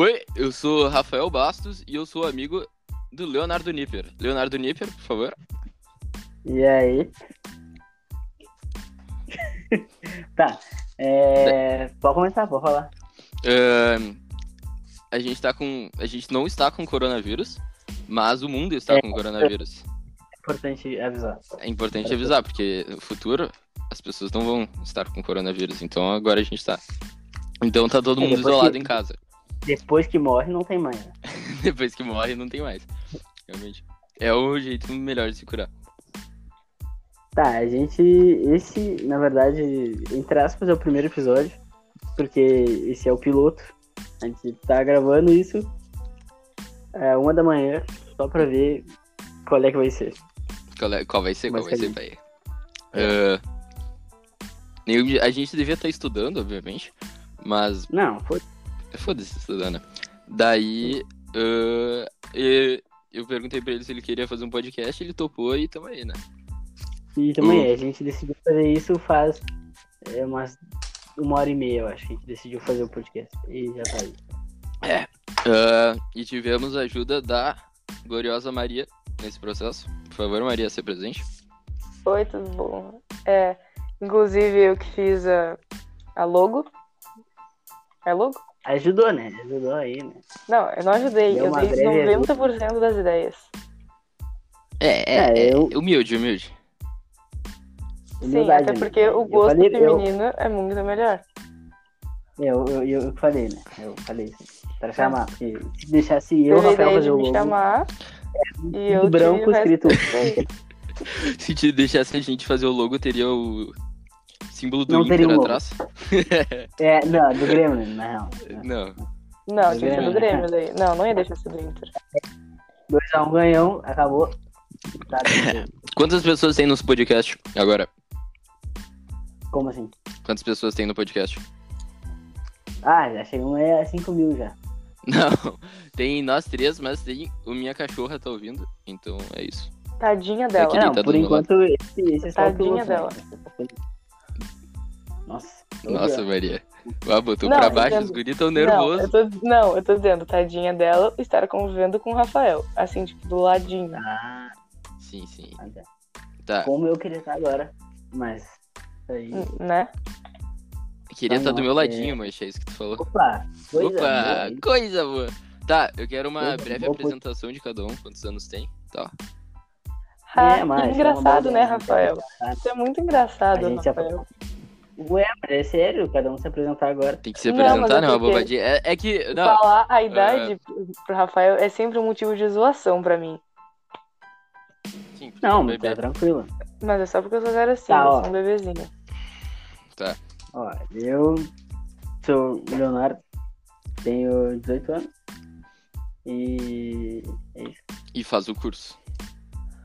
Oi, eu sou Rafael Bastos e eu sou amigo do Leonardo Nipper. Leonardo Nipper, por favor. E aí? tá. É... Pode começar, pode falar. Ahn, a gente tá com. A gente não está com coronavírus, mas o mundo está É. com coronavírus. É importante avisar. É importante avisar, porque no futuro as pessoas não vão estar com coronavírus, então agora a gente tá. Então tá todo É, mundo isolado que- em casa. Depois que morre, não tem mais. né? Depois que morre, não tem mais. Realmente. É o jeito melhor de se curar. Tá, a gente. Esse, na verdade, entre aspas, é o primeiro episódio. Porque esse é o piloto. A gente tá gravando isso é uma da manhã, só pra ver qual é que vai ser. Qual, é- qual vai ser? Qual vai ser, pai? Ah, eu- a gente devia estar estudando, obviamente, mas Não, foi. Foda-se estudando. né? Daí ah, e- eu perguntei pra ele se ele queria fazer um podcast, ele topou e tamo aí, né? E também, Hum. a gente decidiu fazer isso faz é, umas uma hora e meia, eu acho, que a gente decidiu fazer o podcast. E já tá aí. Ah, e tivemos a ajuda da gloriosa Maria nesse processo. Por favor, Maria, se presente. Oi, tudo bom? É, inclusive eu que fiz a, a logo. É logo? Ajudou, né? Ajudou aí, né? Não, eu não ajudei. Deu eu dei breve 90% das ideias. É, É, é, é, eu- humilde, humilde. Sim, Humildade, até né? porque o Eu gosto falei- eu- feminino é muito melhor. Eu, eu, eu, eu falei, né? Eu falei isso. Pra chamar. Porque se deixasse eu, a Rafael, fazer de o logo. chamar e eu branco o escrito. Se te deixasse a gente fazer o logo, teria o símbolo do Não Inter um atrás. É, não, do Grêmio, na real. Não. Não, tinha que ser do Grêmio. Daí. Não, não ia deixar ser do Inter. 2x1 ganhão, acabou. Tá, Quantas pessoas tem nos podcast agora? Como assim? Quantas pessoas tem no podcast? Ah, já chegou a 5 mil já. Não, tem nós três, mas tem o minha cachorra tá ouvindo, então é isso. Tadinha dela. Aquele não, tá por enquanto, esse, esse é Tadinha né? Nossa. Nossa, Maria. Ah, botou Não, pra baixo, entendo. os guris tão Não, nervosos. eu tô, não, eu tô dizendo, tadinha dela estar convivendo com o Rafael. Assim, tipo, do ladinho. Ah, Sim, sim. tá. Como eu queria estar agora. Mas. Aí. Né? Queria Tá estar do meu é. ladinho, mas é isso que tu falou. Opa! Coisa Opa, boa, hein? coisa boa. Tá, eu quero uma Coisa breve boa, apresentação de cada um, quantos anos tem. Tá. Ah, É, mas é engraçado, né, Rafael? Isso é muito A engraçado, Rafael. Ué, mas é sério, cada um se apresentar agora. Tem que se Não, apresentar, é né? Uma bobadinha. É, é que. Não, Falar a idade pro- pro Rafael é sempre um motivo de zoação pra mim. sim, Não, é mas tá bebê. tranquilo. Mas é só porque eu sou zero assim, Tá, eu sou um bebezinho. Tá. Ó, eu sou o Leonardo, tenho 18 anos. E é isso. E faz o curso.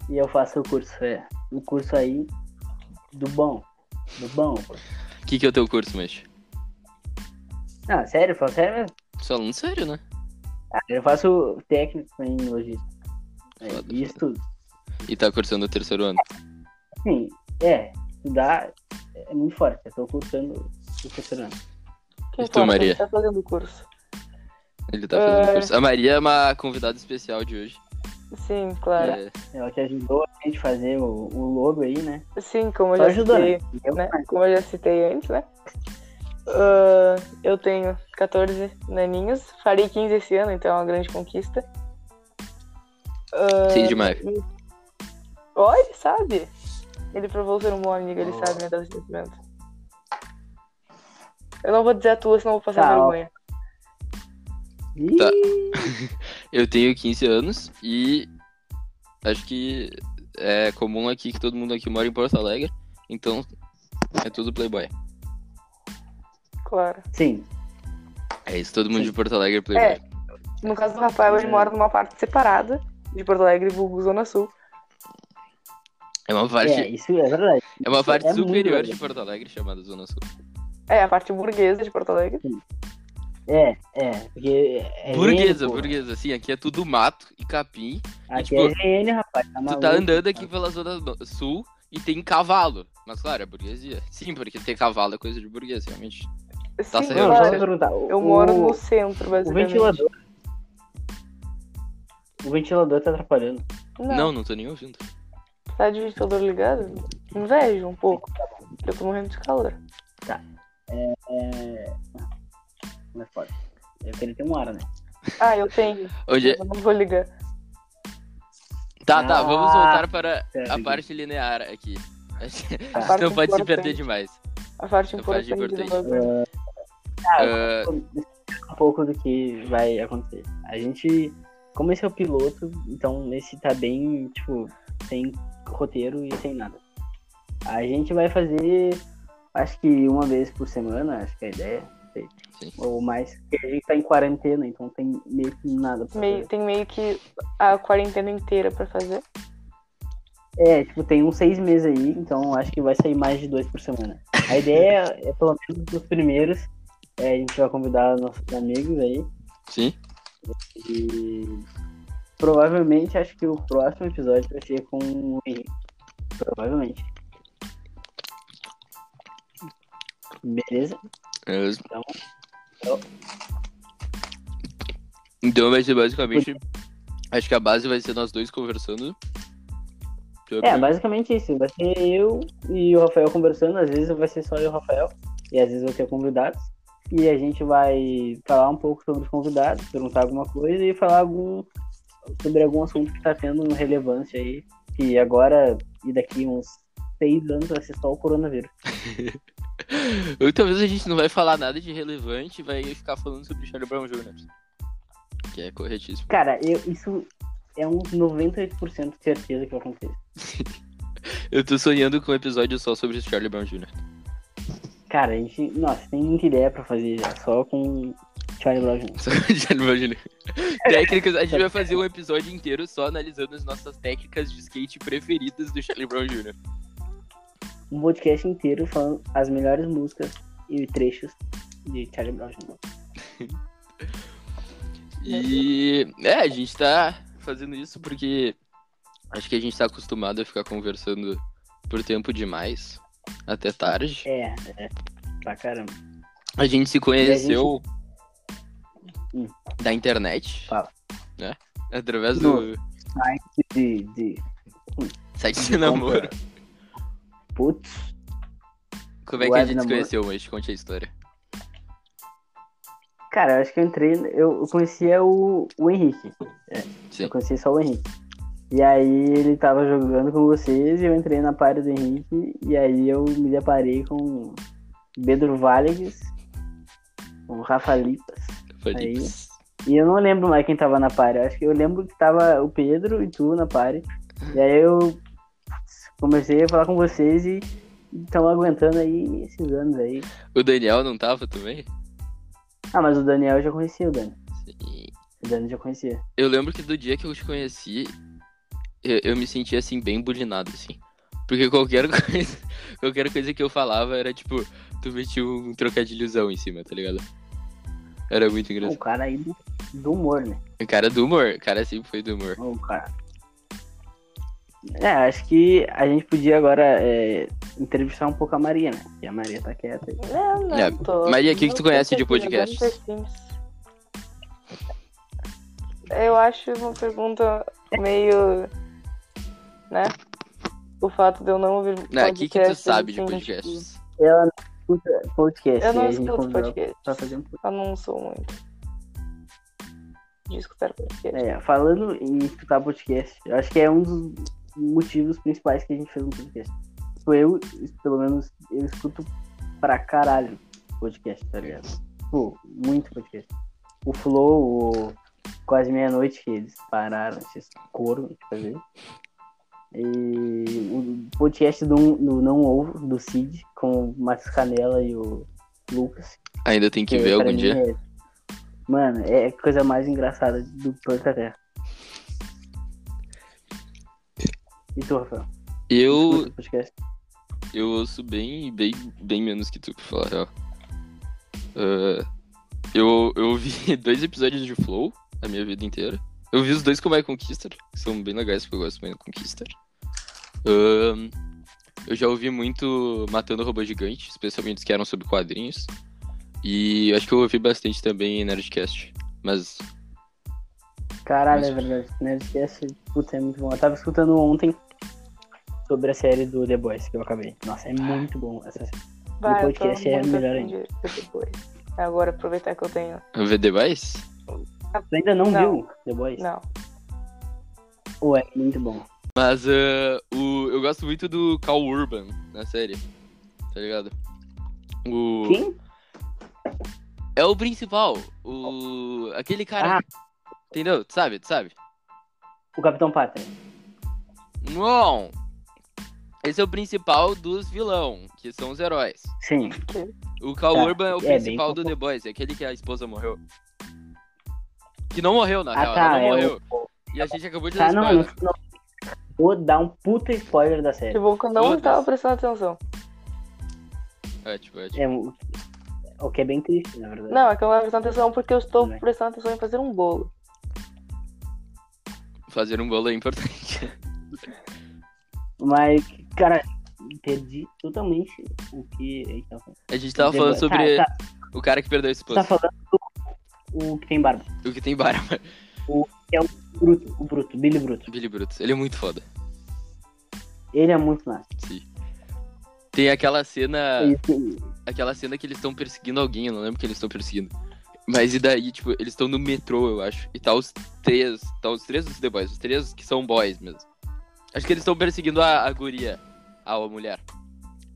E eu faço o curso, é. O curso aí do bom. Do bom. O que, que é o teu curso, Mesh? Ah, sério, falo sério mesmo. Falando sério, né? Ah, eu faço técnico em logística. É, Foda, e estudo. E tá cursando o terceiro ano. Sim, é, estudar é muito forte. Eu tô cursando o terceiro ano. Que E tu, Maria? ele tá fazendo o curso. Ele tá fazendo É. curso. A Maria é uma convidada especial de hoje. Sim, claro. É, Ela que ajudou a gente fazer o, o logo aí, né? Sim, como eu Só já ajudou, citei, né? Eu, né? Como eu já citei antes, né? Ah, eu tenho 14 naninhos, farei 15 esse ano, então é uma grande conquista. Ah, 6 de maio. Olha, ele sabe. Ele provou ser um bom amigo, ele Oh. sabe nascimento. Eu não vou dizer a tua, senão eu vou passar Tá, vergonha. Tá. Eu tenho 15 anos e acho que é comum aqui que todo mundo aqui mora em Porto Alegre. Então é tudo Playboy. Claro. Sim, É isso, todo mundo Sim. de Porto Alegre é Playboy. É. No caso do Rafael, ele É. mora numa parte separada de Porto Alegre, vulgo Zona Sul. É, uma parte, é, é, isso é verdade. uma parte é superior de Porto Alegre chamada Zona Sul. É, a parte burguesa de Porto Alegre. É, é, porque é burguesa, burguesa. Assim, aqui é tudo mato e capim. Aqui tipo, é GN, rapaz. Tá Tu maluco? tá andando aqui pela Zona Sul e tem cavalo. Mas claro, é burguesia. Sim, porque ter cavalo é coisa de burguês, realmente. Tá Sim, certo. Pra claro. Eu o- moro no centro, O basicamente. ventilador. O ventilador tá atrapalhando. Não, Não, não tô nem ouvindo. tá de ventilador ligado? Inveja um pouco. Eu tô morrendo de calor. É. Não é foda. Eu queria ter um ar, né? Ah, eu tenho. É- Eu não vou ligar. Tá, tá, vamos Ah, voltar para a parte linear aqui. A parte Não pode se perder demais. A parte A importante importante. bagulho. Ah, um pouco do que vai acontecer. A gente, como esse é o piloto, então esse tá bem, tipo, sem roteiro e sem nada. A gente vai fazer, acho que uma vez por semana, acho que é a ideia, sei, Sim. ou mais, porque a gente tá em quarentena, então tem meio que nada pra Meio, fazer. tem meio que a quarentena inteira pra fazer. É, tipo, tem uns seis meses aí, então acho que vai sair mais de dois por semana. A ideia é, pelo menos, os primeiros, é, a gente vai convidar nossos amigos aí, sim. E provavelmente acho que o próximo episódio vai ser com o Henrique. Provavelmente. Beleza? É. Então, eu- Então vai ser basicamente. Acho que a base vai ser nós dois conversando. É, basicamente isso. Vai ser eu e o Rafael conversando. Às vezes vai ser só eu e o Rafael. E às vezes eu ter convidados. E a gente vai falar um pouco sobre os convidados, perguntar alguma coisa e falar algum, sobre algum assunto que tá tendo relevância aí. Que agora e daqui uns seis anos vai ser só o coronavírus. Ou talvez a gente não vai falar nada de relevante e vai ficar falando sobre Charlie Brown Jr. Que é corretíssimo. Cara, eu, isso é uns 98% de certeza que vai acontecer. Eu tô sonhando com um episódio só sobre Charlie Brown Jr. Cara, a gente. Nossa, tem muita ideia pra fazer já. Só com Charlie Brown Jr. Só com Charlie Brown Jr. Técnicas, a gente vai fazer um episódio inteiro só analisando as nossas técnicas de skate preferidas do Charlie Brown Jr. Um podcast inteiro falando as melhores músicas e trechos de Charlie Brown. E é, a gente tá fazendo isso porque acho que a gente tá acostumado a ficar conversando por tempo demais, até tarde. É, é. Pra caramba. A gente se conheceu Hum. da internet, Fala. né? Através do No- De. de... site de de namoro. compra. Putz. Como é que a gente se conheceu, mas conte a história. Cara, eu acho que eu entrei. Eu, conhecia o, o Henrique. Sim. Eu conhecia só o Henrique. E aí ele tava jogando com vocês e eu entrei na party do Henrique. E aí eu me deparei com Pedro Valegas, com Rafa Lipas. Felips. E eu não lembro mais quem tava na party. Eu acho que eu lembro que tava o Pedro e tu na party. E aí eu comecei a falar com vocês e estão aguentando aí esses anos aí. O Daniel não tava também? Ah, mas o Daniel eu já conhecia o Dani. Sim. O Dani já conhecia. Eu lembro que do dia que eu te conheci, eu, eu me sentia assim, bem bulinado, assim. Porque qualquer coisa, qualquer coisa que eu falava era tipo, tu metia um trocadilhozão em cima, tá ligado? Era muito O engraçado. cara aí do, do humor, né? O cara do humor, o cara sempre foi do humor. O cara. É, acho que a gente podia agora é, entrevistar um pouco a Maria, né? Porque a Maria tá quieta aí. Não, não, É, tô. Maria, o que que tu conhece de mas podcasts? eu acho uma pergunta meio. né? O fato de eu não ouvir. Não, o que, que tu sabe de podcasts? Ela não escuta podcast. Eu e não escuto podcast. Pra fazer um podcast. Eu não sou muito. De escutar podcast. É, falando em escutar podcast, eu acho que é um dos motivos principais que a gente fez um podcast. Tipo, eu, pelo menos, eu escuto pra caralho podcast, tá ligado? Tipo, muito podcast. O Flow, o Quase Meia-Noite, que eles pararam esses coro de fazer. E o podcast do, do Não Ovo, do Cid, com o Matheus Canela e o Lucas. Ainda tem que que ver algum dia. é- Mano, é a coisa mais engraçada do planeta Terra. E tu, Rafael? Eu, eu ouço bem, bem, bem menos que tu, pra falar a real. Ah, eu, eu ouvi dois episódios de Flow a minha vida inteira. Eu vi os dois com o My Conquister, que são bem legais, porque eu gosto do My Conquister. Ahn, eu já ouvi muito Matando Robô Gigante, especialmente os que eram sobre quadrinhos. E acho que eu ouvi bastante também em Nerdcast. Mas Caralho, Mas- é verdade. Nerdcast, puta, é muito bom. Eu tava escutando ontem sobre a série do The Boys, que eu acabei. Nossa, é muito bom essa série. Vai, tô podcast é melhor ver depois. Agora aproveitar que eu tenho. o VD Boys? Tu ainda não, Não. viu The Boys? Não. Ué, é muito bom. Mas ah, o, eu gosto muito do Cal Urban na série. Tá ligado? O, Quem? É o principal. O. Aquele cara. Ah. Entendeu? Tu sabe, tu sabe? O Capitão Pátria. Não! Esse é o principal dos vilão, que são os heróis. Sim. O Cal Tá, Urban é o é, bem principal do. The Boys, é aquele que a esposa morreu. Que não morreu, na Ah, real, tá. ela não É morreu. o... E a gente acabou de dar Tá, não, spoiler. não, não. Vou dar um puta spoiler da série. Tipo, eu não tava prestando atenção. É, tipo, é, tipo, É o- que é bem triste, na verdade. Não, é que eu não tava prestando atenção porque eu estou prestando atenção em fazer um bolo. Fazer um bolo é importante. Mas, cara, perdi totalmente o que a gente tava falando. A gente tava falando sobre Tá, tá. o cara que perdeu a esposa. tá falando do o que tem barba. O que tem barba. O Bruto, o Bruto, Billy Bruto. Billy Brutus. Ele é muito foda. Ele é muito massa. Sim. Tem aquela cena. Aquela cena que eles estão perseguindo alguém, eu não lembro que eles estão perseguindo. Mas e daí, tipo, eles estão no metrô, eu acho. E tá os três. Tá os três dos The Boys, os três que são boys mesmo. Acho que eles estão perseguindo a, a guria, a mulher.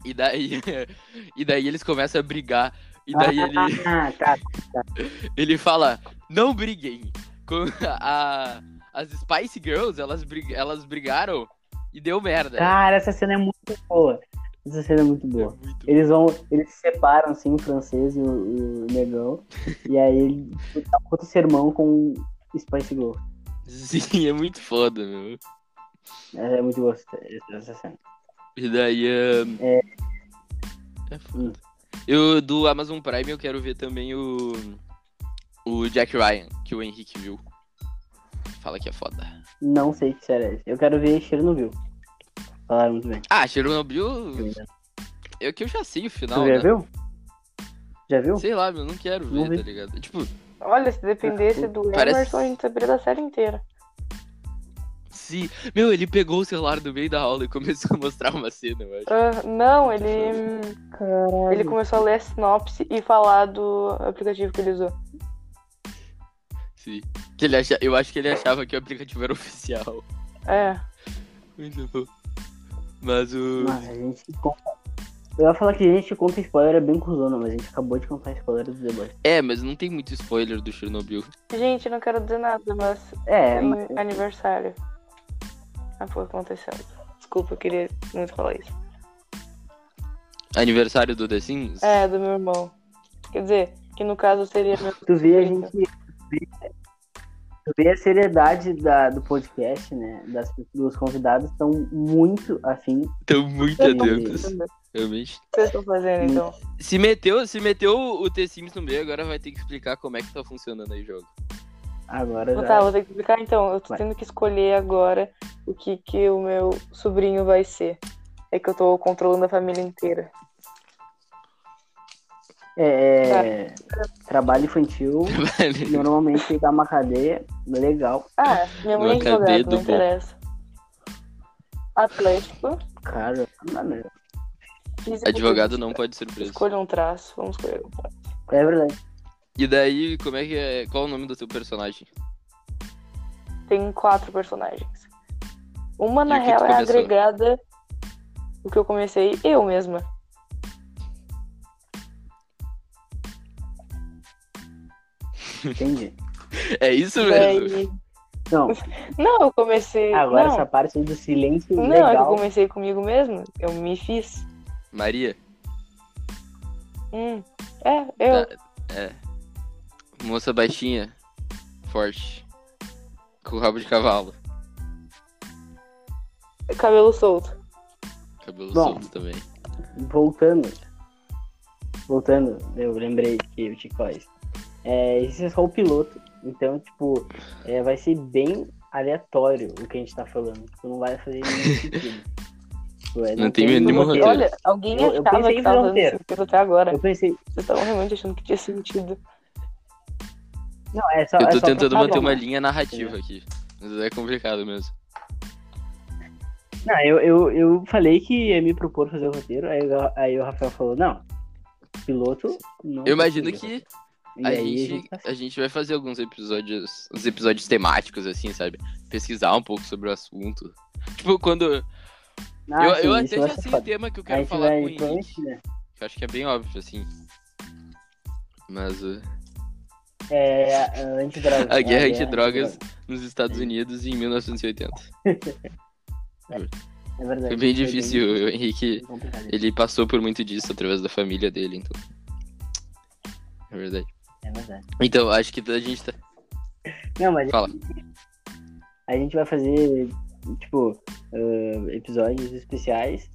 E daí. e daí eles começam a brigar. E daí ele, Ah, tá. ele fala, não briguem. Com a, as Spice Girls, elas, brig, elas brigaram e deu merda. Cara, essa cena é muito boa. Essa cena é muito É boa. muito Eles vão, eles se separam, assim, o francês e o, o negão. e aí ele dá um outro sermão com Spice Girl. Sim, é muito foda, meu. É, é muito boa essa, cena. E daí. ahn, É. É foda. Eu, do Amazon Prime, eu quero ver também o. O Jack Ryan, que o Henrique viu. Fala que é foda. Não sei que série é essa. Eu quero ver Chernobyl. Falaram muito bem. Ah, Chernobyl. É que eu já sei o final, Tu já né? viu? Já viu? Sei lá, eu não quero Não ver, vi. tá ligado? Tipo, Olha, se dependesse do Parece- Emerson, a gente saberia da série inteira. se. Meu, ele pegou o celular do meio da aula e começou a mostrar uma cena, eu acho. Ah, não, ele. Caralho. Ele começou a ler a sinopse e falar do aplicativo que ele usou. Sim. Que ele acha... Eu acho que ele achava que o aplicativo era oficial. É. Muito bom. Mas o. Mas a gente conta. Eu ia falar que a gente conta spoiler é bem cuzona, mas a gente acabou de contar spoiler do The Boys. É, mas não tem muito spoiler do Chernobyl. Gente, não quero dizer nada, mas É, mas... aniversário. Ah, pô, acontecendo. Desculpa, eu queria muito falar isso. Aniversário do The Sims? É, do meu irmão. Quer dizer, que no caso seria meu. tu vê a gente. Tu vê a seriedade da, do podcast, né? Das, dos convidados estão muito afim. Tô muito atentos. sei o Realmente. que vocês estão fazendo, então. Se meteu, se meteu o The Sims no meio, agora vai ter que explicar como é que tá funcionando aí o jogo. Agora Então já. Tá, vou ter que explicar então. Eu tô Vai. tendo que escolher agora o que, que o meu sobrinho vai ser. É que eu tô controlando a família inteira. É, é, trabalho infantil normalmente dá uma cadeia legal. Ah, minha mãe é Uma cadeia advogada, não bom. interessa. Atlético. Cara, mano, físico, Advogado não pode ser preso. Escolha um traço. Vamos escolher um traço. é verdade. E daí, como é que é. Qual o nome do teu personagem? Tem quatro personagens. Uma, na real, é começou? agregada. O que eu comecei eu mesma. Entendi. É isso mesmo? Daí... Não, Não, eu comecei. agora não, essa parte aí do silêncio não, é que eu legal. comecei comigo mesmo. Eu me fiz. Maria? Hum. É, eu. Tá, é. Moça baixinha. Forte. Com rabo de cavalo. Cabelo solto. Cabelo Bom. solto também. Voltando. Voltando, eu lembrei que eu te conheço. É, esse é só o piloto. Então, tipo, é, vai ser bem aleatório o que a gente tá falando. Tipo, não vai fazer nenhum sentido. Tipo, é, Não tem nenhum roteiro. Olha, alguém Eu- eu achava pensei que em tava dando roteiro. sentido até agora. Eu pensei, Vocês estavam realmente achando que tinha sentido. não, é só. Eu é tô só pra tentando manter uma linha narrativa aqui. Mas é complicado mesmo. Não, eu, eu, eu falei que ia me propor fazer o roteiro, aí, o- aí o Rafael falou, não, piloto. Não Eu imagino que E a aí gente, tá a gente vai fazer alguns episódios, uns episódios temáticos, assim, sabe? Pesquisar um pouco sobre o assunto. Tipo, quando. Ah, eu sim, eu até já sei o tema que eu quero falar com o Henrique. provavelmente, né? Que eu acho que é bem óbvio, assim. Mas uh, É, a antidrogas. a né? guerra antidrogas nos Estados Unidos em 1980. É verdade. Foi bem difícil. O Henrique, bem ele passou por muito disso através da família dele, então. É verdade. É verdade. Então, acho que a gente tá. Não, mas Fala. a gente vai fazer, tipo, ah, episódios especiais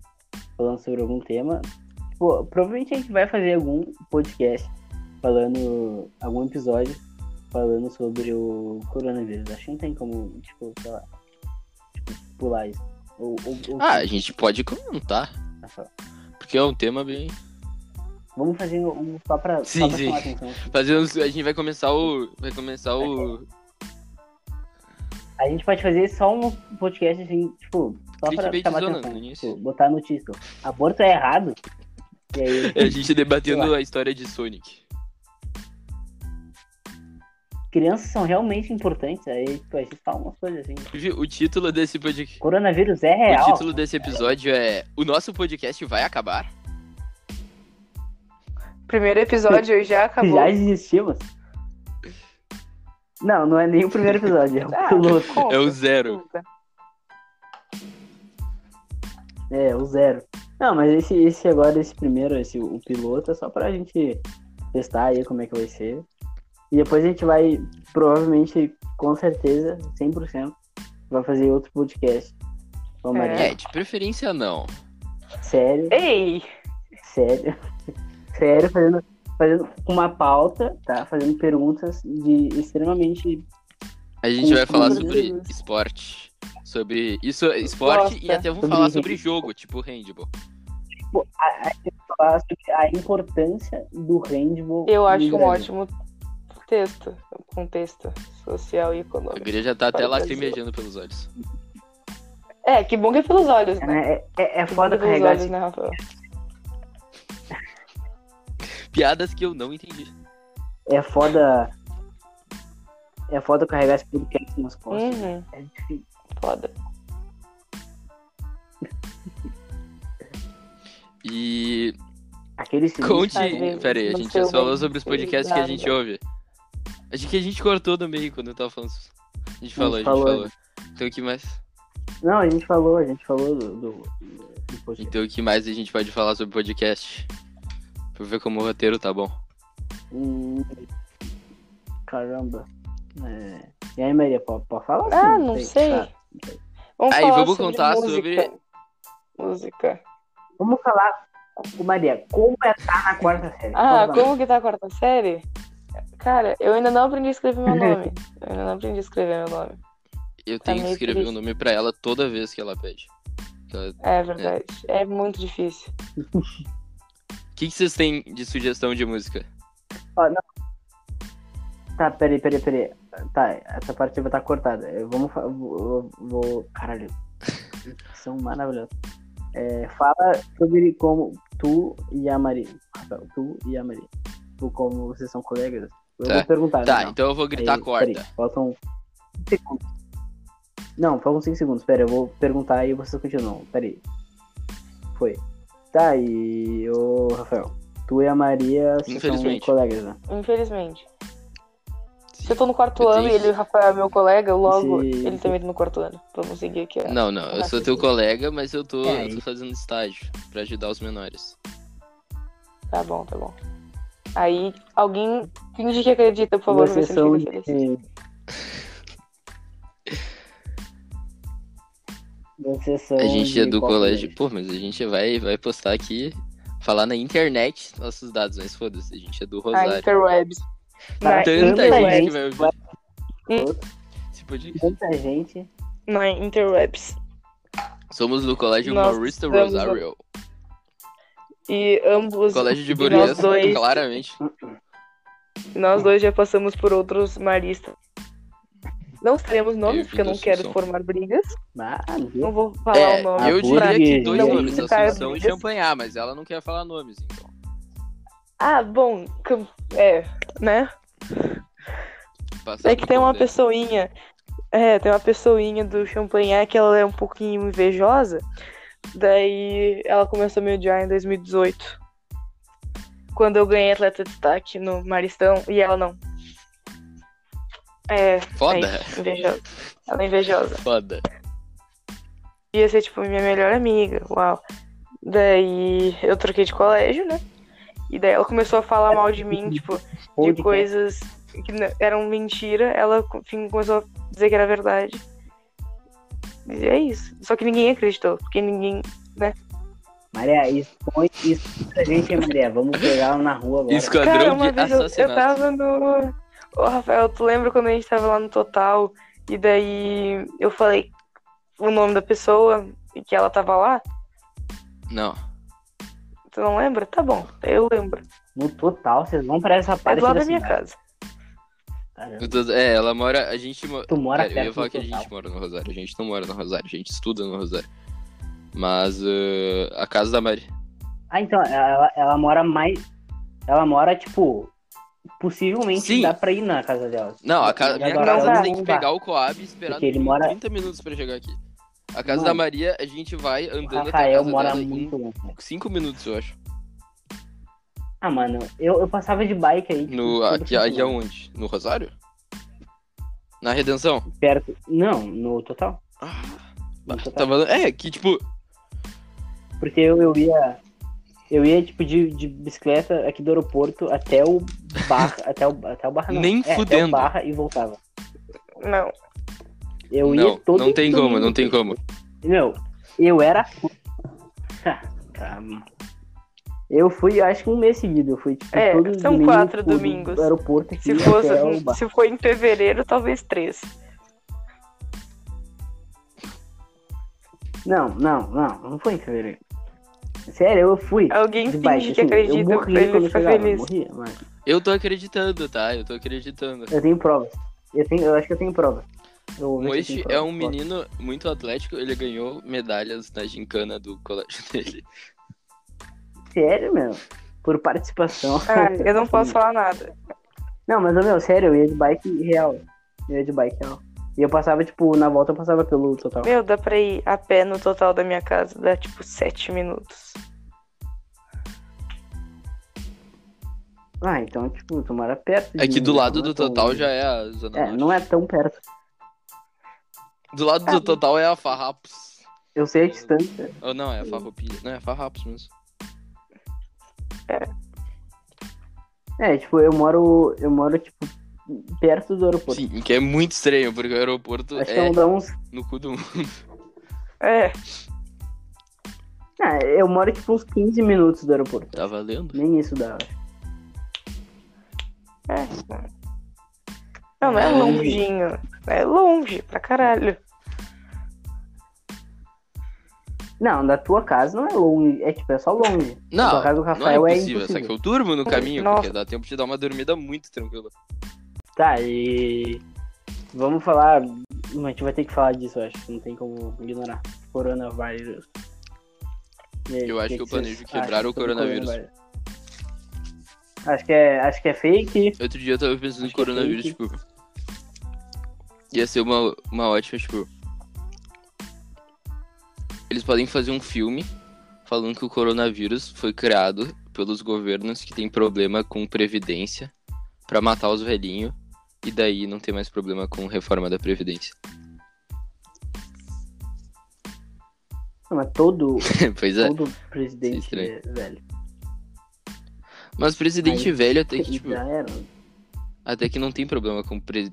falando sobre algum tema. Tipo, provavelmente a gente vai fazer algum podcast falando, algum episódio falando sobre o coronavírus. Acho que não tem como, tipo, sei lá, tipo, pular isso. Ou, ou, ou- Ah, a gente pode comentar. Porque é um tema bem. Vamos fazer um só pra, Sim, só pra sim. atenção. Fazer uns- a gente vai começar o. Vai começar o. A gente pode fazer só um podcast assim, tipo, só pra chamar zona, atenção. no. Tipo, botar no título. Aborto é errado. E aí, A gente debatendo a história de Sonic. crianças são realmente importantes. Aí, tipo, a gente fala umas coisas assim. O título desse podcast. Coronavírus é O real. título desse episódio é O nosso podcast vai acabar? Primeiro episódio já acabou. Já existimos. Não, não é nem o primeiro episódio, é o Ah, piloto. conta, É o zero. conta. É, o zero. Não, mas esse, esse agora, esse primeiro, esse, o piloto, é só pra gente testar aí como é que vai ser. E depois a gente vai, provavelmente, com certeza, 100%, vai fazer outro podcast. Com a É. É, de preferência não. Sério, Ei! sério. Sério, fazendo, fazendo uma pauta, tá? Fazendo perguntas de extremamente. A gente vai falar sobre esporte. Sobre isso, esporte Gosta. e até vamos Sobre falar sobre jogo, tipo handball. A, a gente vai falar sobre a importância do handball. Eu acho um ótimo texto, contexto social e A econômico. guria já tá até lacrimejando pelos olhos. É, que bom que é pelos olhos, né? É, é, é foda é carregar olhos, né, Rafael? Piadas que eu não entendi. É foda. É foda carregar esse podcast nas costas. Uhum, É difícil. foda. E Aquele conte. Pera aí, a gente já falou sobre os podcasts que a gente ouve. Acho que a gente cortou no meio quando eu tava falando. A gente falou, a gente falou. falou. Então o que mais? Não, a gente falou, a gente falou do, do, do podcast. Então o que mais a gente pode falar sobre podcast? Pra ver como o roteiro tá bom. Hum, caramba. É... E aí, Maria, pode, pode falar? Ah, Sim, não sei. Tá. Vamos Aí, falar vamos sobre contar música. sobre- Tá, Música. Vamos falar com Maria, como é estar na quarta série? Ah, falar. como que tá a quarta série? Cara, eu ainda não aprendi a escrever meu nome. Eu ainda não aprendi a escrever meu nome. Eu Tá tenho que escrever o nome pra ela toda vez que ela pede. Ela- É verdade. É, muito difícil. O que, que vocês têm de sugestão de música? Tá, peraí, peraí, peraí. Tá, essa parte vai estar cortada. Eu, vamos, fa- vou, vou. Caralho. São maravilhosos. É, fala sobre como tu e a Maria. Rafael, tu e a Maria. Tu, como vocês são colegas. Eu Tá. vou perguntar. Tá, não. então eu vou gritar Aí, corta. peraí, faltam 5 segundos. Não, faltam 5 segundos. Pera, eu vou perguntar e vocês continuam. Peraí. Foi. Tá, e o Rafael. Tu e a Maria são Infelizmente. colegas, né? Infelizmente. Se eu tô no quarto Eu ano tenho- e ele, o Rafael, é meu colega, logo Se- ele também tá no quarto ano. Vamos seguir aqui. ó. Não, não, eu sou sim, teu sim. colega, mas eu tô, É, eu tô fazendo estágio pra ajudar os menores. Tá bom, tá bom. Aí, alguém finge que acredita, por favor, pra Vocês se são ele fica feliz. A gente é do colégio. Pô, mas a gente vai, vai postar aqui, falar na internet nossos dados, mas foda-se, a gente é do Na Rosário. Interwebs. Tá, Na Tanta Tanta gente Interwebs. que vai ouvir esse podcast. Tanta gente. Na Interwebs. Somos do colégio Nós no- Rosario. E ambos, Colégio de nós dois, claramente. nós dois já passamos por outros maristas. Não teremos nomes, porque eu não quero formar brigas. Ah, não vou falar É, o nome. eu Ah, diria que dois não nomes, Assunção e. Champanhar, mas ela não quer falar nomes, então. Ah, bom, é, né? Passar É que tem uma pessoinha. É, tem uma pessoinha do Champagnat que ela é um pouquinho invejosa. Daí ela começou a me odiar em 2018. Quando eu ganhei atleta de destaque no Maristão e ela não. É, Foda, é invejosa. Ela é invejosa. foda. Ia ser, tipo, minha melhor amiga, uau. Daí eu troquei de colégio, né? E daí ela começou a falar mal de mim, tipo, de coisas que eram mentira, ela enfim, começou a dizer que era verdade. E é isso. Só que ninguém acreditou, porque ninguém. Maria, expõe isso pra gente, Maria. Vamos pegar ela na rua agora. Esquadrão Cara, uma de vez eu, eu tava no. Ô, Rafael, tu lembra quando a gente tava lá no Total? E daí eu falei o nome da pessoa e que ela tava lá? Não. Tu não lembra? Tá bom, eu lembro. No total, vocês vão pra essa É parte do lado da minha cidade. casa. Caramba. É, ela mora. A gente mora. Tu mora Cara, eu ia perto falar que a total. gente mora no Rosário. A gente não mora no Rosário, a gente estuda no Rosário. Mas uh, a casa da Mari. Ah, então, ela, ela mora mais. Ela mora, tipo. Possivelmente Sim. dá pra ir na casa dela. Não, a casa, minha casa ela tem não que dá. pegar o Coab e esperar Porque ele mora- 30 minutos pra chegar aqui. A casa Mano, da Maria, a gente vai andando até a Rafael casa mora dela muito em longe. né? 5 minutos, eu acho. Ah, mano, eu, eu passava de bike aí. tipo, No, todo aqui, semana. aonde? No Rosário? Na Redenção? Perto. Não, no total. Ah, No tá total. falando. É, que tipo. Porque eu, eu ia. Eu ia, tipo, de, de bicicleta aqui do aeroporto até o Barra. até, o, até o Barra não. Nem É, Até fudendo. o Barra e voltava. Não. Eu ia não, todo não tem como, não tem como. Meu, eu era. Tá. Eu fui, acho que um mês seguido. Eu fui, tipo, É, todo são domingo, quatro do- domingos. Do aeroporto aqui Se, fosse, até se for em fevereiro, talvez três. Não, não, não. Não foi em fevereiro. Sério, eu fui. Alguém de finge bike, que assim, acredita eu pra morria ele quando ficar chegava, feliz. Eu morria, mas Eu tô acreditando, tá? Eu tô acreditando. eu tenho provas. Eu, tenho, eu acho que eu tenho prova. Eu vou O ver se eu Moishi é um menino muito atlético, ele ganhou medalhas na gincana do colégio dele. Sério, meu? Por participação. Ah, eu não posso falar nada. Não, mas, meu, sério, eu ia de bike real. Eu ia de bike real. E eu passava, tipo, na volta eu passava pelo total. Meu, dá pra ir a pé no total da minha casa. Dá tipo sete minutos. Ah, então, tipo, tu mora perto. É que do lado é do tão total longe. já é a Zona É, Norte. não é tão perto. Do lado do total é a Farrapos. Eu sei a distância. Ou não, é a Farroupilha. Não, é a Farrapos mesmo. É, tipo, eu moro. Eu moro, tipo, perto do aeroporto. Sim, que é muito estranho, porque o aeroporto Acho é uns. no cu do mundo. É, Ah, eu moro, tipo, uns 15 minutos do aeroporto. Tá valendo? Nem isso dá. é. Não, não é longinho. É longe pra caralho. Não, da tua casa não é longe. É, tipo, é só longe. Não, tua casa do não é Rafael é impossível, só que impossível. eu durmo no caminho, Nossa. porque dá tempo de dar uma dormida muito tranquila. Tá, e. Vamos falar. A gente vai ter que falar disso, eu acho. Não tem como ignorar. Coronavírus. Aí, Eu acho que eu vocês planejo quebrar o sobre coronavírus. Acho que é, acho que é fake. Outro dia eu tava pensando em Acho que é coronavírus, fake. tipo. Ia ser uma, uma ótima, tipo. Eles podem fazer um filme falando que o coronavírus foi criado pelos governos que tem problema com previdência pra matar os velhinhos e daí não ter mais problema com reforma da previdência. Não, mas todo, pois é. todo presidente é velho. Mas presidente Aí, velho até que, tipo, Já era. até que não tem problema com, pre-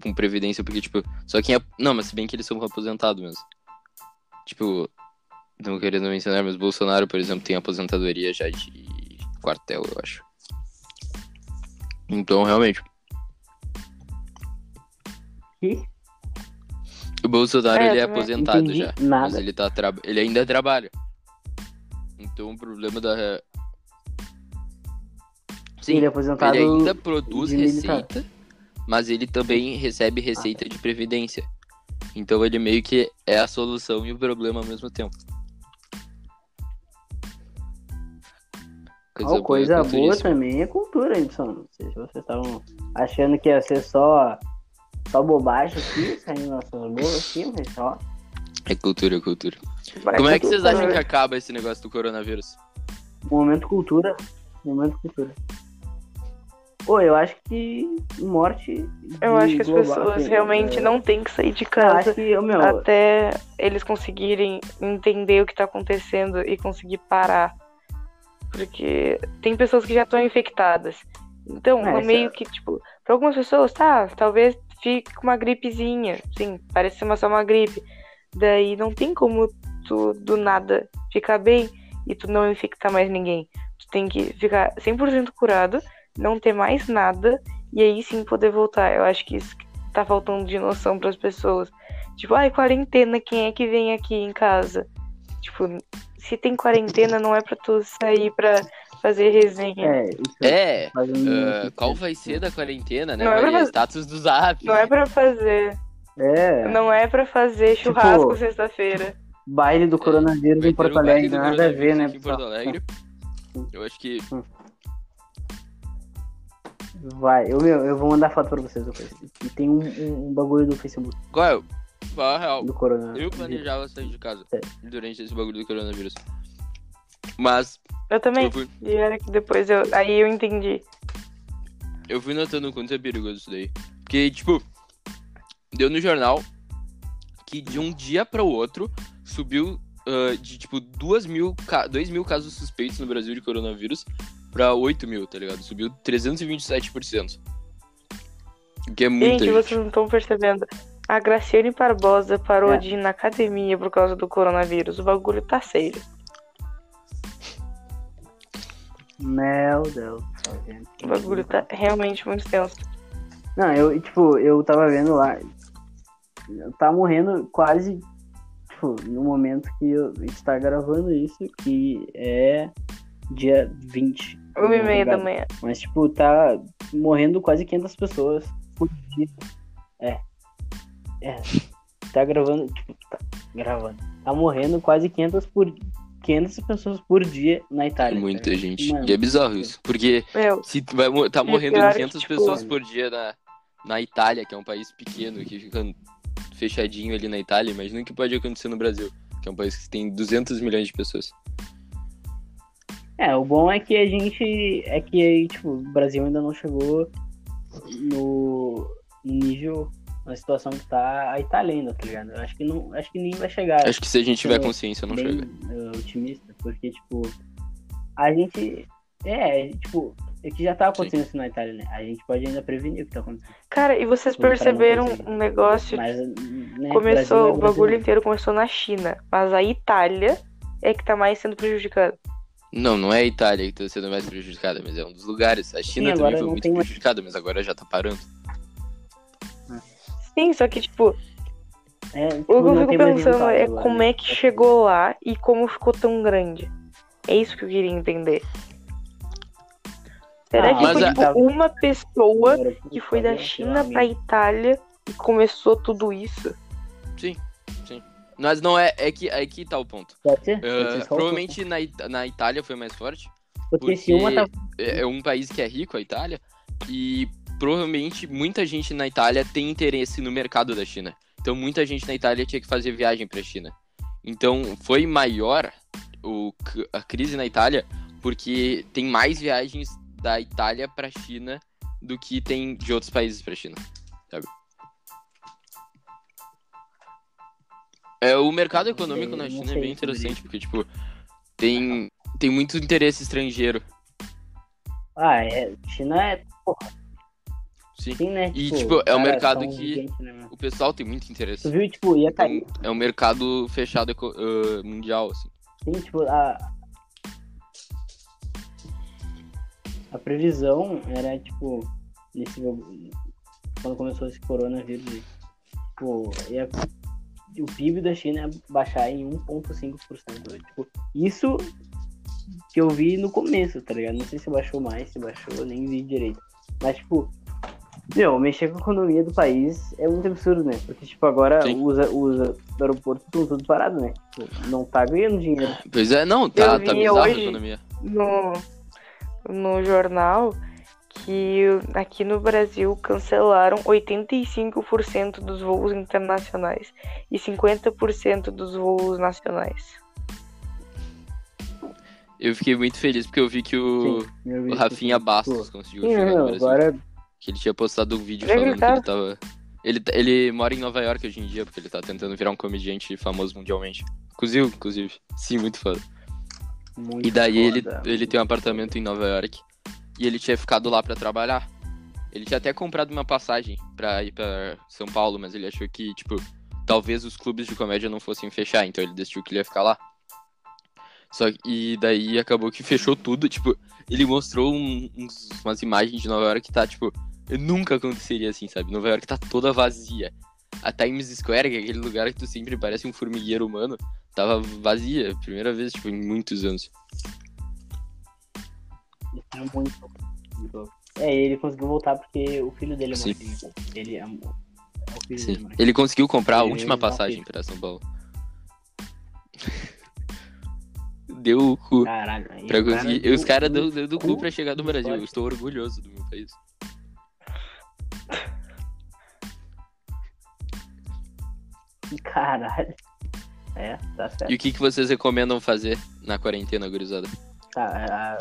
com previdência, porque, tipo, só quem é. Não, mas se bem que eles são aposentados mesmo. Tipo, não querendo mencionar, mas Bolsonaro, por exemplo, tem aposentadoria já de quartel, eu acho. Então, realmente. Que? O Bolsonaro É, ele é aposentado já. nada. Mas ele, tá tra... ele ainda trabalha. Então o problema da. Sim, Ele é aposentado ele ainda produz receita, mas ele também recebe receita de previdência. Então ele meio que é a solução e o problema ao mesmo tempo. Coisa, coisa boa culturíssima. também é cultura, se vocês estavam achando que ia ser só, só bobagem aqui, saindo nossas bocas aqui, mas só. É cultura, é cultura. Vai Como é que vocês acham que acaba esse negócio do coronavírus? Momento cultura. Momento cultura. Pô, eu acho que morte. Eu acho que as pessoas assim, realmente é, não têm que sair de Eu casa acho que, meu, até eles conseguirem entender o que tá acontecendo e conseguir parar. Porque tem pessoas que já estão infectadas. Então, É, meio que, tipo, pra algumas pessoas, tá, talvez fique com uma gripezinha. Sim, parece uma- só uma gripe. Daí não tem como tu do nada ficar bem e tu não infectar mais ninguém. Tu tem que ficar 100% curado, não ter mais nada e aí sim poder voltar. Eu acho que isso tá faltando de noção pras pessoas. Tipo, ai, quarentena, quem é que vem aqui em casa? Tipo, se tem quarentena, não é pra tu sair pra fazer resenha. é, É, ah, qual vai ser da quarentena, né? Não é pra status do zap. Não é pra fazer. É, Não é pra fazer Tipo, churrasco sexta-feira. baile do coronavírus Vai em Porto Alegre, nada a ver, né, em Porto? Alegre. Eu acho que Vai, eu, meu, eu vou mandar foto pra vocês depois. E tem um, um, um bagulho do Facebook Qual é? o- Qual é a real? do coronavírus. Eu planejava sair de casa É. durante esse bagulho do coronavírus. Mas Eu também. eu fui, E era que depois eu. Aí eu entendi. eu fui notando o quanto é perigoso isso daí. Porque, tipo, deu no jornal que de um dia para o outro subiu ah, de, tipo, 2 mil, ca- 2 mil casos suspeitos no Brasil de coronavírus pra 8 mil, tá ligado? Subiu 327%. O que é muita Gente, gente. vocês não estão percebendo. A Graciane Barbosa parou É. de ir na academia por causa do coronavírus. O bagulho tá sério. Meu Deus do céu, gente. O bagulho tá realmente muito tenso. Não, eu, tipo, eu tava vendo lá. Tá morrendo quase, tipo, no momento que eu, a gente tá gravando isso, que é dia 20. Uma e meia da manhã. Mas, tipo, tá morrendo quase 500 pessoas por dia. É. É. Tá gravando, tipo, tá gravando. Tá morrendo quase 500 por 500 pessoas por dia na Itália. Muita tá? gente. Mano, E é bizarro isso. Porque Meu, se vai, tá morrendo é que, 500 tipo, pessoas por dia na, na Itália, que é um país pequeno, que fica fechadinho ali na Itália, imagina o que pode acontecer no Brasil, que é um país que tem 200 milhões de pessoas. É, o bom é que a gente. É que aí, tipo, o Brasil ainda não chegou no nível, na situação que tá a Itália ainda, tá ligado? Eu acho que não. Acho que nem vai chegar. Acho que se a gente tiver consciência, não bem chega. eh, otimista, porque, tipo, a gente. É, tipo, é que já tá acontecendo isso na Itália, né? A gente pode ainda prevenir o que tá acontecendo. cara, e vocês Pra não perceberam um negócio? Mas, né, Começou, é o bagulho brasileiro. inteiro começou na China. Mas a Itália é que tá mais sendo prejudicada. Não, não é a Itália que tá sendo mais prejudicada, mas é um dos lugares. A China agora também foi muito tem mais- prejudicada, mas agora já tá parando. Sim, só que, tipo, É, o tipo, que eu fico pensando é agora, como né? é que chegou lá e como ficou tão grande. É isso que eu queria entender. Será Ah, que foi a- tipo, uma pessoa que foi da China lá, pra Itália e começou tudo isso? Sim, sim. Mas não é. É que aí que tá o ponto. Pode ser? Pode ser só um provavelmente na, It- na Itália foi mais forte. Porque se uma tá. é é um país que é rico, a Itália, e provavelmente muita gente na Itália tem interesse no mercado da China. Então muita gente na Itália tinha que fazer viagem para a China. Então foi maior o, a crise na Itália porque tem mais viagens da Itália para a China do que tem de outros países para a China, sabe? É, o mercado econômico Eu na China é sei bem interessante, porque, tipo, tem, tem muito interesse estrangeiro. Ah, é. China é. Porra, Sim. sim, né? E, tipo, é um mercado que- gigante, né? O pessoal tem muito interesse. Tu viu, tipo, ia Então, cair. é um mercado fechado ah, mundial, assim. Sim, tipo, a. A previsão era, tipo, nesse. Quando começou esse coronavírus, tipo, ia o PIB da China baixar em 1,5%. Tipo, isso que eu vi no começo, tá ligado? Não sei se baixou mais, se baixou, nem vi direito. Mas, tipo, meu, mexer com a economia do país é muito absurdo, né? Porque, tipo, agora Sim. os, os aeroportos estão tudo parados, né? Não tá ganhando dinheiro. Pois é, não, tá, tá bizarro a economia. no, no jornal que aqui no Brasil cancelaram 85% dos voos internacionais e 50% dos voos nacionais. Eu fiquei muito feliz porque eu vi que o, Sim, o. Rafinha Bastos conseguiu Sim, não, agora Que ele tinha postado um vídeo Já falando que ele tava. Ele, ele mora em Nova York hoje em dia, porque ele tá tentando virar um comediante famoso mundialmente. Inclusive, inclusive. Sim, muito foda. muito E daí ele, foda. ele tem um apartamento em Nova York. E ele tinha ficado lá pra trabalhar. Ele tinha até comprado uma passagem pra ir pra São Paulo, mas ele achou que, tipo, talvez os clubes de comédia não fossem fechar, então ele decidiu que ele ia ficar lá. Só que, e daí acabou que fechou tudo, tipo, ele mostrou um- uns- umas imagens de Nova York que tá, tipo, nunca aconteceria assim, sabe? Nova York tá toda vazia. A Times Square, que é aquele lugar que tu sempre parece um formigueiro humano, tava vazia. Primeira vez, tipo, em muitos anos. É muito. É, ele conseguiu voltar porque o filho dele é Sim. Ele é, é o filho Sim. dele. mano. Ele conseguiu comprar a Ele última não passagem pra São Paulo. Deu o cu. Caralho. Pra cara conseguir... Os caras deu, deu do cu cu pra chegar no Brasil. Eu estou orgulhoso do meu país. Caralho. É, tá certo. E o que, que vocês recomendam fazer na quarentena, gurizada? Tá.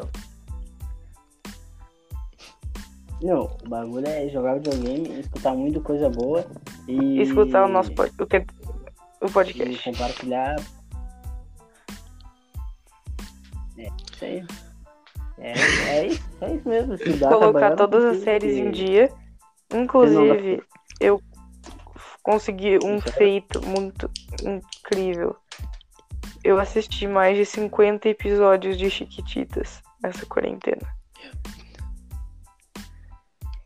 Não, o bagulho é jogar videogame, escutar muito coisa boa e. E escutar o nosso pod- o, que- o e podcast. compartilhar. É, isso aí. É, é isso, é isso mesmo. estudar, Colocar todas as séries em dia. Inclusive, eu consegui um é- feito muito incrível. Eu assisti mais de 50 episódios de Chiquititas nessa quarentena.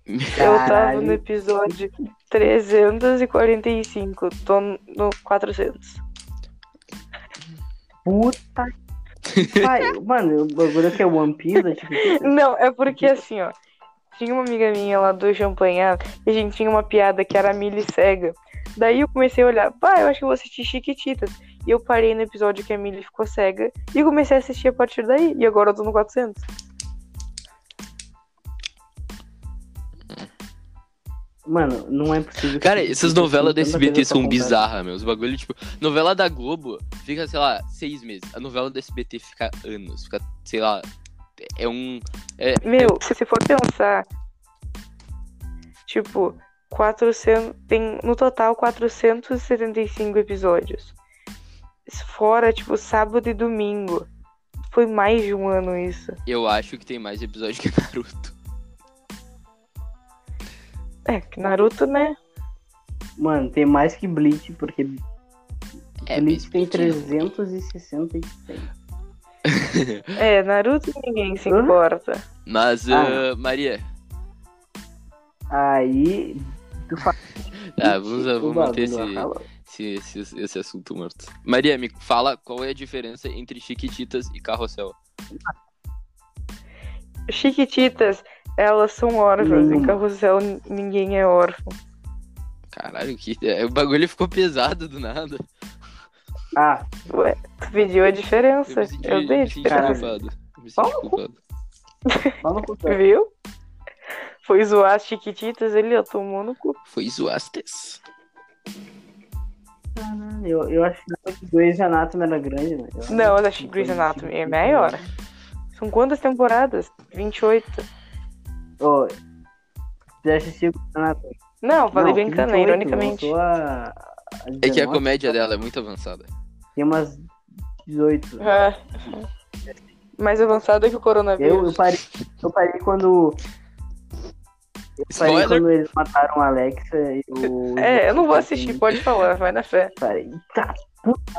Eu tava Caralho. no episódio 345, tô no 400. Puta pariu. Mano, o bagulho que é One Piece, é tipo. Não, é porque assim, ó. Tinha uma amiga minha lá do Champanhar e a gente tinha uma piada que era a Milly cega. Daí eu comecei a olhar, pá, eu acho que eu vou assistir Chiquititas. E eu parei no episódio que a Milly ficou cega e comecei a assistir a partir daí. E agora eu tô no 400. Mano, não é possível. que- Cara, essas que- novelas da tanta SBT são bizarras, meus. Bagulho, tipo, novela da Globo fica, sei lá, seis meses. A novela da SBT fica anos. Fica, sei lá. É um. Meu, se você for pensar, tipo, 400, tem no total 475 episódios. Fora, tipo, sábado e domingo. Foi mais de um ano isso. Eu acho que tem mais episódio que Naruto. É, que Naruto, né? Mano, tem mais que Bleach, porque É, Bleach tem Bleach não. 366. É, Naruto ninguém se importa. Mas, Ah. ah, Maria, Aí. Tu fala. tá, vamos, vamos manter esse, esse, esse, esse assunto morto. Maria, me fala qual é a diferença entre Chiquititas e Carrossel. Chiquititas, elas são órfãs. Em Nenhuma. Carrossel, ninguém é órfão. Caralho, que... é, o bagulho ficou pesado do nada. Ah, Ué, tu pediu a diferença? Eu me senti, Eu dei a me senti diferença. culpado. Eu me senti Fala, culpado. fala com o Viu? Foi zoar as Chiquititas, ele ó, tomou no cu. Foi zoastes. eu, eu acho que o Grey's Anatomy era grande, né? Eu Não, eu acho que Grey's Anatomy é maior. São quantas temporadas? 28. Ô, já assistiu Grey's Anatomy? Não, falei Não, brincando, 28, ironicamente. a- a É que a 19, comédia dela é muito avançada. Tem umas 18. É. Mais avançado que o Eu, coronavírus. eu, parei, eu parei quando. Spoiler. quando eles mataram a Alexa e o. É, eu não vou assistir, pode falar, vai na fé. Parei. Tá, puta,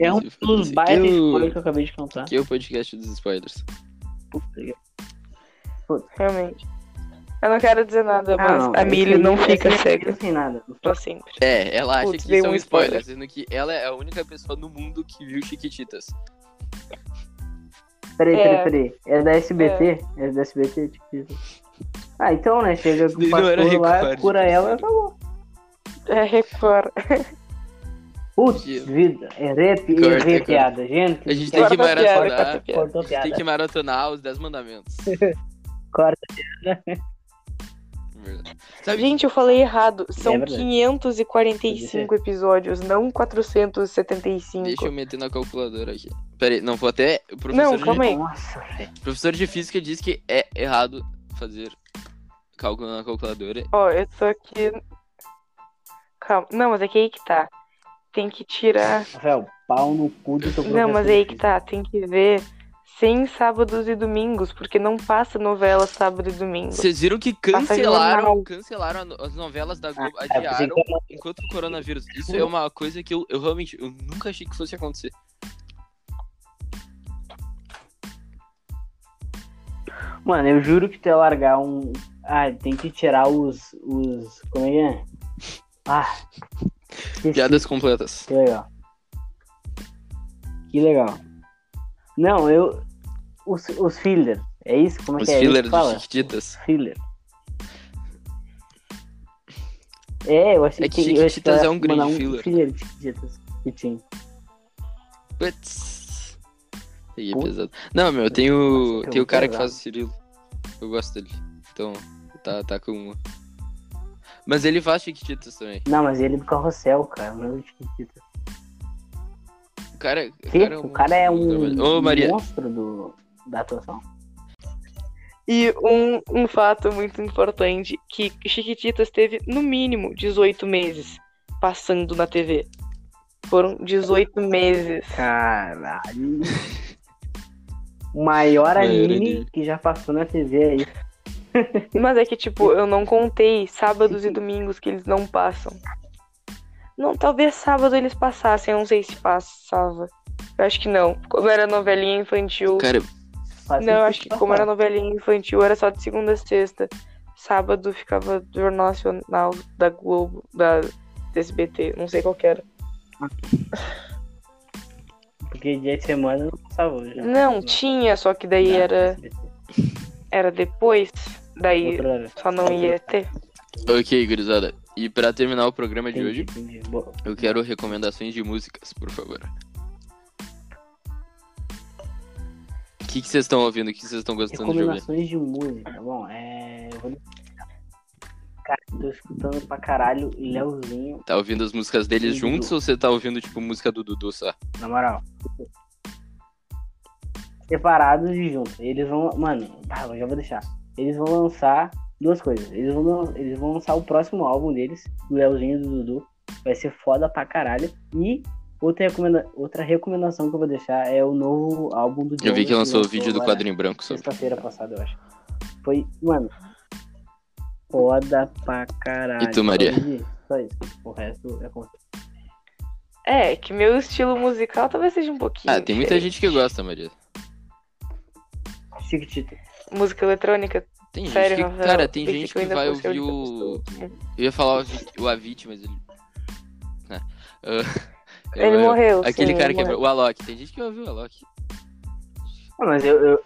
é um dos é o- spoilers que eu acabei de contar. Aqui é o podcast dos spoilers. Puta, Realmente. Eu não quero dizer nada, Ah, mas não, a Millie aí- não fica cega sei nada. pra sempre. É, ela acha Putz, que é um um spoiler, sendo que ela é a única pessoa no mundo que viu Chiquititas. Peraí, É. peraí, peraí. É da SBT? É, da SBT, tipo. Ah, então, né? Chega com o pastor lá, Record, cura ela e acabou. É Record. Putz, vida. Errei, Corta, errei corta. piada, gente. A gente tem que piada, maratonar. corta a piada. Piada. Tem que maratonar os 10 mandamentos. Corta. Verdade. Sabe, Gente, eu falei errado. São É verdade. 545 episódios, não 475. deixa eu meter na calculadora aqui. Pera aí, não, vou até. O professor, Não, de, calma aí. Nossa, professor de física diz que é errado fazer cálculo na calculadora. Ó, eu tô aqui. Calma. Não, mas é que aí que tá. Tem que tirar. Rafael, pau no cu do teu. Não, mas é aí que tá. Tem que ver sem sábados e domingos, porque não passa novela sábado e domingo. Vocês viram que cancelaram, cancelaram no- as novelas da Globo, Ah, é, adiaram era- enquanto o coronavírus. Isso é uma coisa que eu, eu realmente eu nunca achei que fosse acontecer. Mano, eu juro que tu ia largar um. Ah, tem que tirar os. os... Como é que é? Ah. esqueci. Piadas completas. Que legal. Que legal. Não, eu. Os, os filler. É isso? Como é Os que é? filler isso que fala? Chiquititas. Os filler. É, eu achei É que que. eu achei Chiquititas que é um grande mandar filler. filler de Chiquititas que tinha. Putz. Peguei pesado. Não, meu, tem o, tem o cara que faz o Cirilo. Eu gosto dele. Então, tá, tá com uma. Mas ele faz Chiquititas também. Não, mas ele é do carrossel, cara. Não é Chiquititas. O cara, o cara é um, O cara é um, Ô, Maria. monstro do, da atuação. E um, um fato muito importante, que Chiquititas teve no mínimo 18 meses passando na TV. Foram 18 meses. Caralho. O maior anime que já passou na TV aí. Mas é que, tipo, eu não contei sábados e domingos que eles não passam. Não, talvez sábado eles passassem, eu não sei se passava. Eu acho que não. Como era novelinha infantil. Cara, Não, eu acho que como era novelinha infantil, era só de segunda a sexta. Sábado ficava do Jornal Nacional da Globo, da SBT, não sei qual que era. Porque dia de semana não passava já. Não, tinha, só que daí era, era depois. Daí só não ia ter. ok, gurizada. E pra terminar o programa de hoje, eu quero recomendações de músicas, por favor. O que que vocês estão ouvindo? O que vocês estão gostando de ouvir? Recomendações de música. Bom, é. Eu vou... Tô escutando pra caralho Leozinho, Tá ouvindo as músicas deles juntos Dudu. ou você tá ouvindo, tipo, música do Dudu só? na moral. Separados e juntos. Eles vão. Mano, tá, eu já vou deixar. Eles vão lançar duas coisas. Eles vão, eles vão lançar o próximo álbum deles, do Leozinho e do Dudu. Vai ser foda pra caralho. E outra, recomenda... outra recomendação que eu vou deixar é o novo álbum do Eu vi que lançou o vídeo do quadrinho branco. Sexta-feira passada, eu acho. Foi, mano. Foda pra caralho. E tu, Maria? Só isso. O resto é com É, que meu estilo musical talvez seja um pouquinho. Ah, tem muita diferente. gente que gosta, Maria. Chiquitito. Música eletrônica, Tem gente sério, que, Rafael. cara, tem gente que ainda vai ouvir o. Eu ia falar o Avi- o Avit, mas ele. Ah, Ele eu- morreu. Aquele sim, cara que é. morreu. O Alok. Tem gente que vai ouvir o Alok. Ah, mas eu, eu,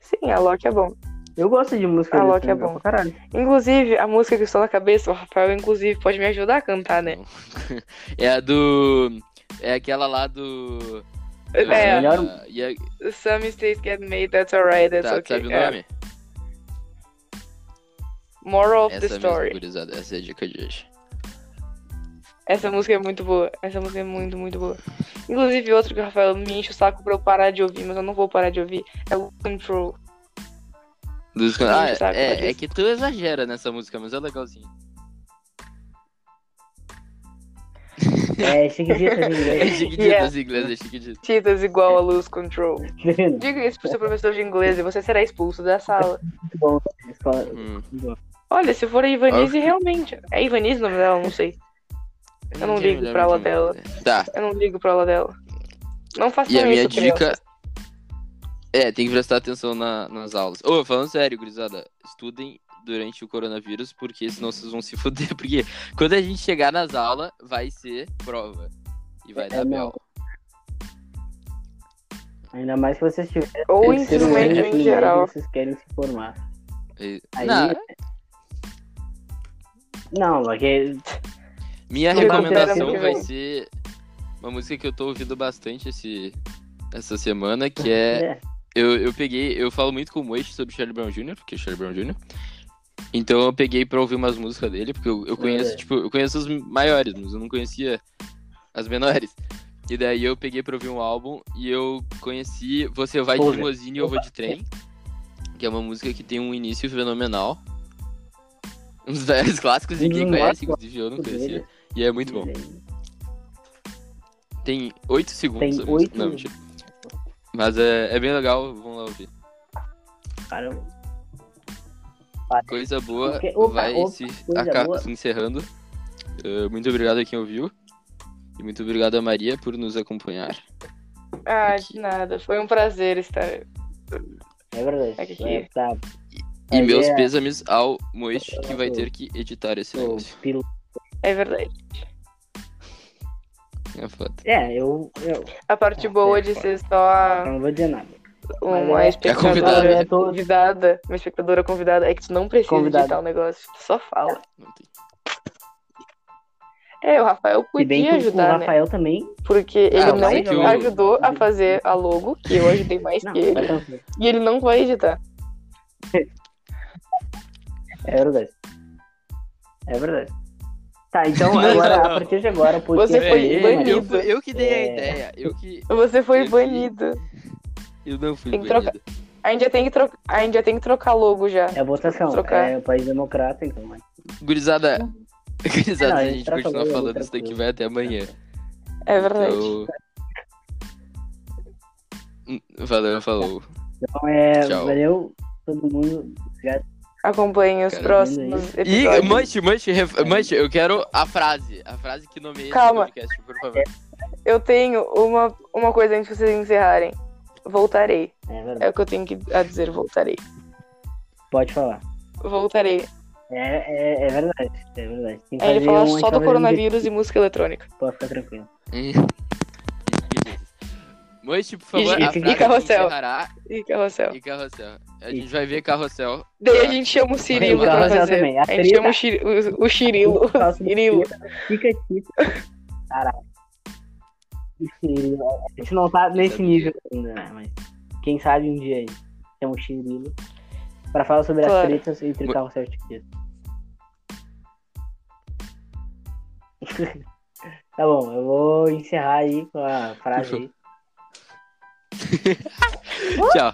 Sim, a Loki é bom. Eu gosto de música Ah, Loki é bom. caralho. Inclusive, a música que estou na cabeça, o Rafael, inclusive, pode me ajudar a cantar, né? É a do. É aquela lá do. É, melhor- ah, e a- Some mistakes get made, that's alright, that's tá, okay. sabe o É. nome? Moral of Essa the story. Essa é a dica de hoje. Essa música é muito boa. Essa música é muito, muito boa. Inclusive, outro que o Rafael me enche o saco pra eu parar de ouvir, mas eu não vou parar de ouvir, é o Control. Dos... Ah, sabe, é, pode é isso. que tu exagera nessa música, mas é legalzinho. É chiquititas em É inglês. chiquititas Yeah. inglês, é chiquititas. Titas igual a Lose Control. Diga isso pro seu professor de inglês e você será expulso da sala. bom. Escola- Hum. Olha, se for a Ivanise, Ah. realmente. É Ivanise o nome dela? Não sei. Eu não ligo pra aula dela. nada. Tá, Eu não ligo pra aula dela. Não façam e a isso, minha dica. É, tem que prestar atenção na- nas aulas. Ô, falando sério, gurizada, estudem durante o coronavírus, porque senão vocês vão se fuder. Porque quando a gente chegar nas aulas, vai ser prova. E vai É, dar bel. Ainda mais que vocês tiverem Ou ensino médio em geral. vocês querem se formar. E- Aí- Não, Não, porque minha Eu recomendação vai ser uma música que eu tô ouvindo bastante esse, essa semana, que é é, Eu, eu peguei, eu falo muito com o Moish sobre Charlie Brown Jr., porque é Charlie Brown Jr. Então eu peguei pra ouvir umas músicas dele, porque eu, eu conheço, É. tipo, eu conheço as maiores, mas eu não conhecia as menores. E daí eu peguei pra ouvir um álbum e eu conheci Você Vai de. Limousine e Eu Vou de Trem, que é uma música que tem um início fenomenal. Um dos velhos clássicos, ninguém Hum, conhece, inclusive eu não conhecia. E é muito bom. Tem oito segundos. Tem a música. oito- Não, mentira. Mas é, é bem legal, vamos lá ouvir. Cara, Coisa boa Porque- opa, vai opa, se, aca- boa. se encerrando. Uh, muito obrigado a quem ouviu. E muito obrigado a Maria por nos acompanhar. Ah, Aqui. de nada. Foi um prazer estar. é verdade. Aqui. É, tá, E Mas meus é- pêsames ao Moist, que vai ter que editar esse o negócio. pilo... É verdade. É foda. É, eu, eu A parte Ah, boa é, de foda. ser só não vou dizer nada. uma é- espectadora convidada. É, convidada, uma espectadora convidada, é que tu não precisa Convidada. editar o negócio, tu só fala. Não tem. É, o Rafael podia que o ajudar, né? Rafael também. Porque ele Ah, não mas é ajudou a fazer a logo, que eu ajudei mais Não, que ele, e ele não vai editar. É verdade. É verdade. Tá, então agora, a partir de agora, o podcast Você foi é- banido. eu, eu que dei a É. ideia. Eu que. Você foi Eu que- banido. Eu não fui Tem que banido. A gente já tem que trocar, a gente já tem que trocar logo já. É a votação. Trocar. É o país democrata, então. mas- Gurizada. Gurizada, Não, a a gente gente tá continua falando, falando isso daqui vai até amanhã. É verdade. Então... Hum, Valeu, falou. Então é. Tchau. Valeu, todo mundo. Obrigado. Acompanhe os Cara, próximos E, episódios. Manche, Manche, ref- Manche, eu quero a frase. A frase que nomeia Calma. esse podcast, por favor. Eu tenho uma, uma coisa antes de vocês encerrarem. Voltarei. É verdade. É o que eu tenho que a dizer, voltarei. Pode falar. Voltarei. É, é, é verdade. É verdade. Tem que Aí ele fala um- só do coronavírus e música eletrônica. Pode ficar tranquilo. Manche, por favor, E- a e frase que carrossel. encerrará E carrossel. e carrossel. A gente vai ver carrossel. Daí a gente chama o Cirilo pra fazer. também. A A gente chama o, Chiri- o, o Cirilo. O Cirilo. Fica aqui. Caralho. O Cirilo. A gente não tá nesse nível ainda, né? Mas quem sabe um dia aí. Chama o Cirilo. Pra falar sobre as Claro. tretas entre carrossel e tiqueiro. Tá bom, eu vou encerrar aí com a frase aí. Tchau.